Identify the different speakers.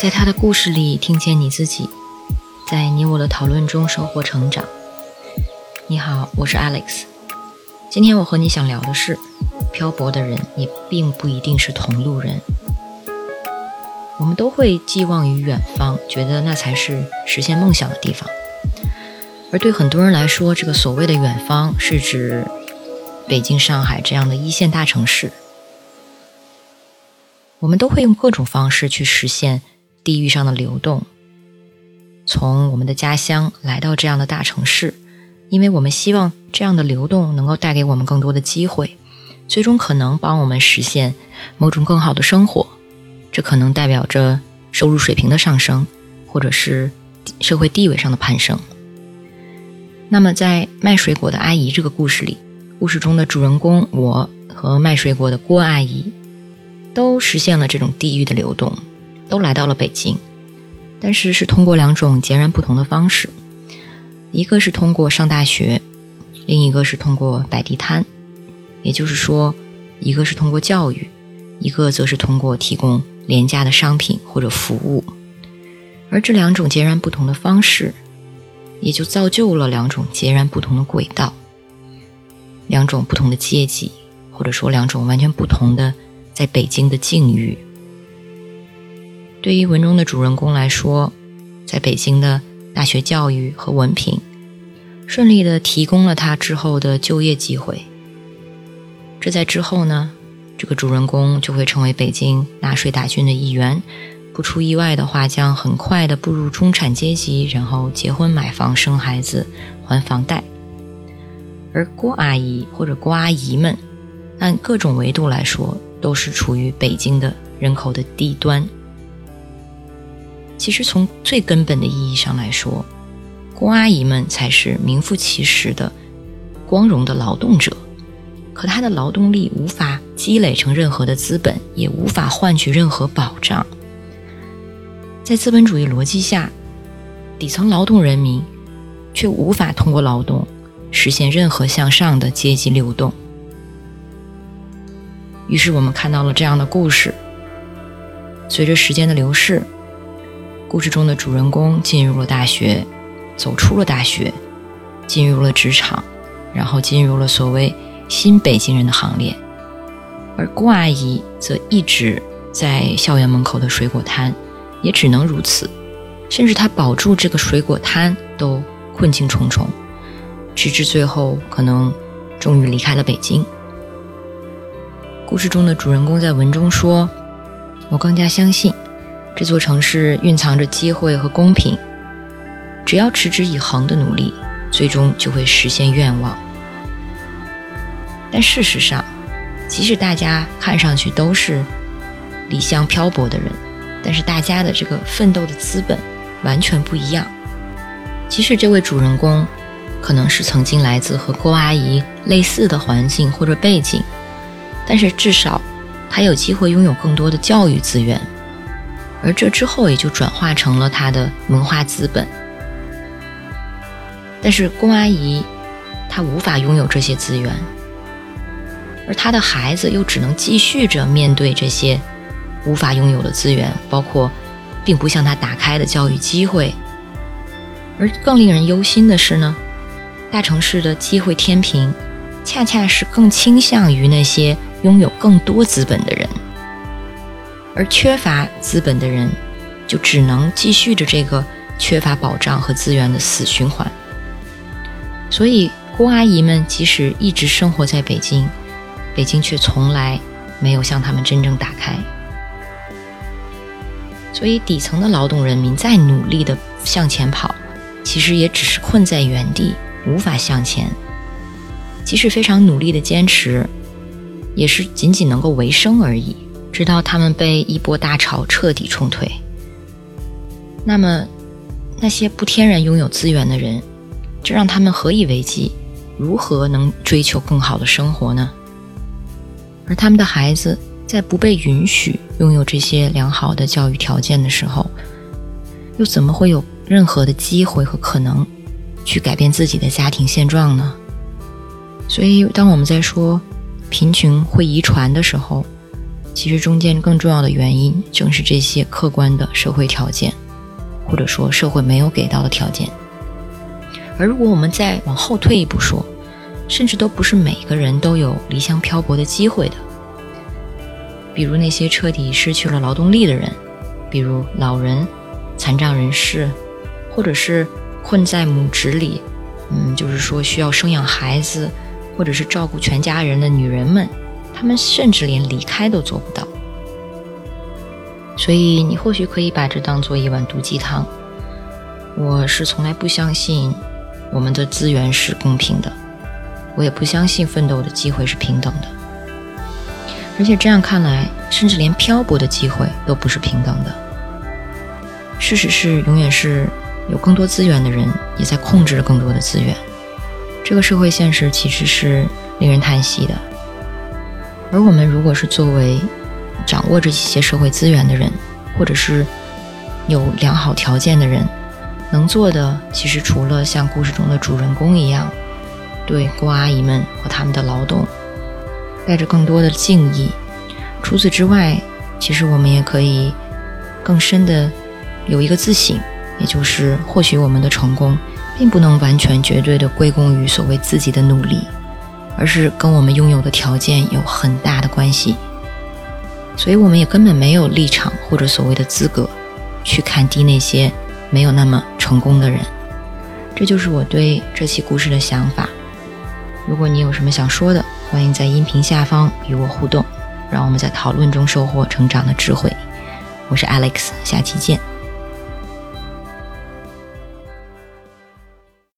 Speaker 1: 在他的故事里，听见你自己，在你我的讨论中收获成长。你好，我是 Alex。今天我和你想聊的是，漂泊的人也并不一定是同路人。我们都会寄望于远方，觉得那才是实现梦想的地方。而对很多人来说，这个所谓的远方，是指北京、上海这样的一线大城市。我们都会用各种方式去实现。地域上的流动，从我们的家乡来到这样的大城市，因为我们希望这样的流动能够带给我们更多的机会，最终可能帮我们实现某种更好的生活。这可能代表着收入水平的上升，或者是社会地位上的攀升。那么，在卖水果的阿姨这个故事里，故事中的主人公我和卖水果的郭阿姨，都实现了这种地域的流动。都来到了北京，但是是通过两种截然不同的方式，一个是通过上大学，另一个是通过摆地摊，也就是说，一个是通过教育，一个则是通过提供廉价的商品或者服务，而这两种截然不同的方式，也就造就了两种截然不同的轨道，两种不同的阶级，或者说两种完全不同的在北京的境遇。对于文中的主人公来说，在北京的大学教育和文凭，顺利的提供了他之后的就业机会。这在之后呢，这个主人公就会成为北京纳税大军的一员，不出意外的话，将很快的步入中产阶级，然后结婚、买房、生孩子、还房贷。而郭阿姨或者郭阿姨们，按各种维度来说，都是处于北京的人口的低端。其实从最根本的意义上来说，郭阿姨们才是名副其实的光荣的劳动者。可她的劳动力无法积累成任何的资本，也无法换取任何保障。在资本主义逻辑下，底层劳动人民却无法通过劳动实现任何向上的阶级流动。于是我们看到了这样的故事：随着时间的流逝。故事中的主人公进入了大学，走出了大学，进入了职场，然后进入了所谓新北京人的行列。而郭阿姨则一直在校园门口的水果摊，也只能如此。甚至她保住这个水果摊都困境重重，直至最后可能终于离开了北京。故事中的主人公在文中说：“我更加相信。”这座城市蕴藏着机会和公平，只要持之以恒的努力，最终就会实现愿望。但事实上，即使大家看上去都是离乡漂泊的人，但是大家的这个奋斗的资本完全不一样。即使这位主人公可能是曾经来自和郭阿姨类似的环境或者背景，但是至少他有机会拥有更多的教育资源。而这之后也就转化成了他的文化资本。但是郭阿姨，她无法拥有这些资源，而她的孩子又只能继续着面对这些无法拥有的资源，包括并不向他打开的教育机会。而更令人忧心的是呢，大城市的机会天平，恰恰是更倾向于那些拥有更多资本的人。而缺乏资本的人，就只能继续着这个缺乏保障和资源的死循环。所以，郭阿姨们即使一直生活在北京，北京却从来没有向他们真正打开。所以，底层的劳动人民再努力的向前跑，其实也只是困在原地，无法向前。即使非常努力的坚持，也是仅仅能够维生而已。直到他们被一波大潮彻底冲退，那么那些不天然拥有资源的人，这让他们何以为继？如何能追求更好的生活呢？而他们的孩子在不被允许拥有这些良好的教育条件的时候，又怎么会有任何的机会和可能去改变自己的家庭现状呢？所以，当我们在说贫穷会遗传的时候，其实中间更重要的原因正是这些客观的社会条件，或者说社会没有给到的条件。而如果我们再往后退一步说，甚至都不是每个人都有离乡漂泊的机会的。比如那些彻底失去了劳动力的人，比如老人、残障人士，或者是困在母职里，嗯，就是说需要生养孩子，或者是照顾全家人的女人们，她们甚至连离开都做不到。所以你或许可以把这当做一碗毒鸡汤。我是从来不相信我们的资源是公平的，我也不相信奋斗的机会是平等的。而且这样看来，甚至连漂泊的机会都不是平等的。事实是，永远是有更多资源的人也在控制着更多的资源。这个社会现实其实是令人叹息的。而我们如果是作为掌握着一些社会资源的人，或者是有良好条件的人，能做的其实除了像故事中的主人公一样，对郭阿姨们和他们的劳动。带着更多的敬意。除此之外，其实我们也可以更深的有一个自省，也就是或许我们的成功并不能完全绝对的归功于所谓自己的努力，而是跟我们拥有的条件有很大的关系。所以，我们也根本没有立场或者所谓的资格去看低那些没有那么成功的人。这就是我对这期故事的想法。如果你有什么想说的，欢迎在音频下方与我互动，让我们在讨论中收获成长的智慧。我是 Alex，下期见。